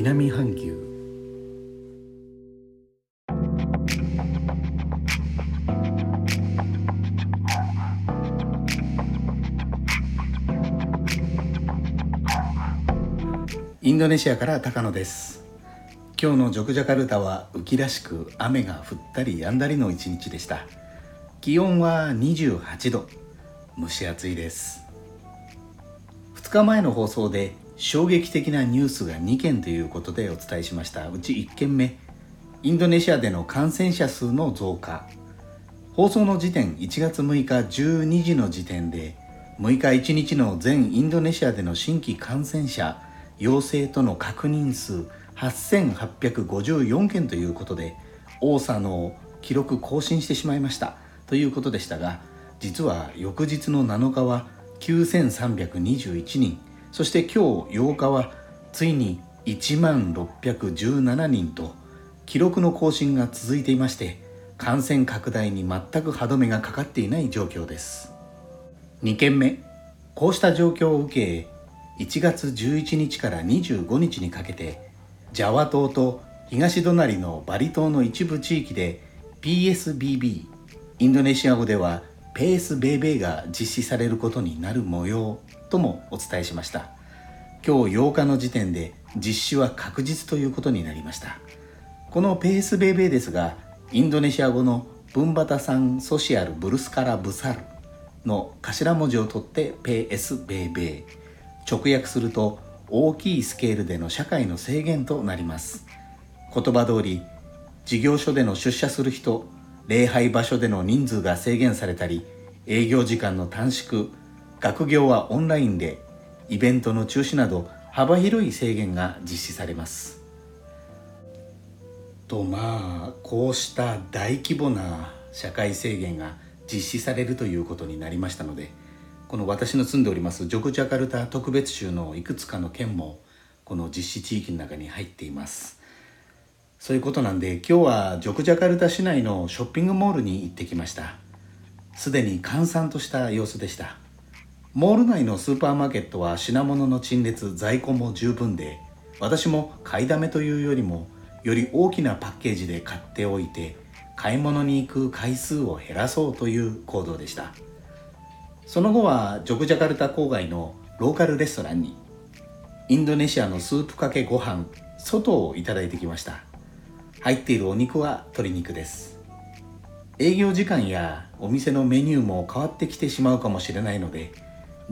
南半球。インドネシアから高野です。今日のジョクジャカルタは雨季らしく雨が降ったり止んだりの一日でした。気温は28度。蒸し暑いです。2日前の放送で衝撃的なニュースが2件ということでお伝えしました。うち1件目。インドネシアでの感染者数の増加。放送の時点1月6日12時の時点で6日1日の全インドネシアでの新規感染者陽性との確認数8854件ということで多さの記録更新してしまいました。ということでしたが実は翌日の7日は9321人。そして今日8日はついに1万617人と記録の更新が続いていまして感染拡大に全く歯止めがかかっていない状況です。2件目こうした状況を受け1月11日から25日にかけてジャワ島と東隣のバリ島の一部地域で PSBB インドネシア語ではペースベイベーが実施されることになる模様ともお伝えしました。今日8日の時点で実施は確実ということになりました。このペースベイベーですがインドネシア語のブンバタサンソシアルブルスカラブサルの頭文字を取ってペースベイベー直訳すると大きいスケールでの社会の制限となります。言葉通り事業所での出社する人礼拝場所での人数が制限されたり営業時間の短縮学業はオンラインでイベントの中止など幅広い制限が実施されます。とまあこうした大規模な社会制限が実施されるということになりましたのでこの私の住んでおりますジョクジャカルタ特別州のいくつかの県もこの実施地域の中に入っています。そういうことなんで今日はジョクジャカルタ市内のショッピングモールに行ってきました。すでに閑散とした様子でした。モール内のスーパーマーケットは品物の陳列在庫も十分で私も買いだめというよりもより大きなパッケージで買っておいて買い物に行く回数を減らそうという行動でした。その後はジョクジャカルタ郊外のローカルレストランにインドネシアのスープかけご飯外をいただいてきました。入っているお肉は鶏肉です。営業時間やお店のメニューも変わってきてしまうかもしれないので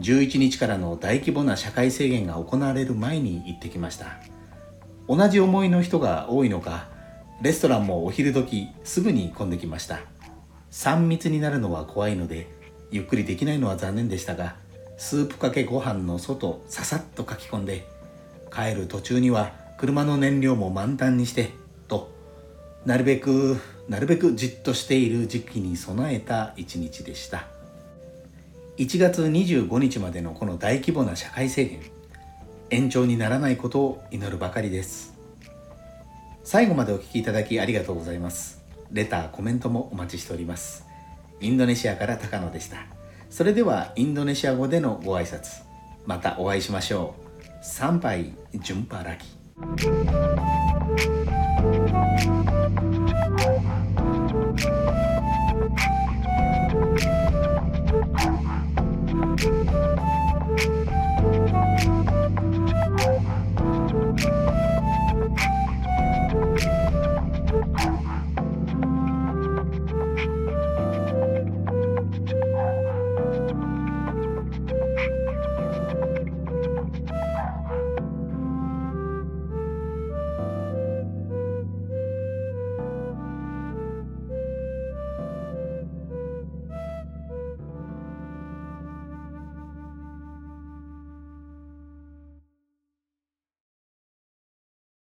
11日からの大規模な社会制限が行われる前に行ってきました。同じ思いの人が多いのかレストランもお昼時すぐに混んできました。3密になるのは怖いのでゆっくりできないのは残念でしたがスープかけご飯の外ささっと書き込んで帰る途中には車の燃料も満タンにしてなるべくなるべくじっとしている時期に備えた一日でした1月25日までのこの大規模な社会制限延長にならないことを祈るばかりです最後までお聴きいただきありがとうございますレターコメントもお待ちしておりますインドネシアから高野でした。それではインドネシア語でのご挨拶。またお会いしましょう。参拝、ジュンパラキ。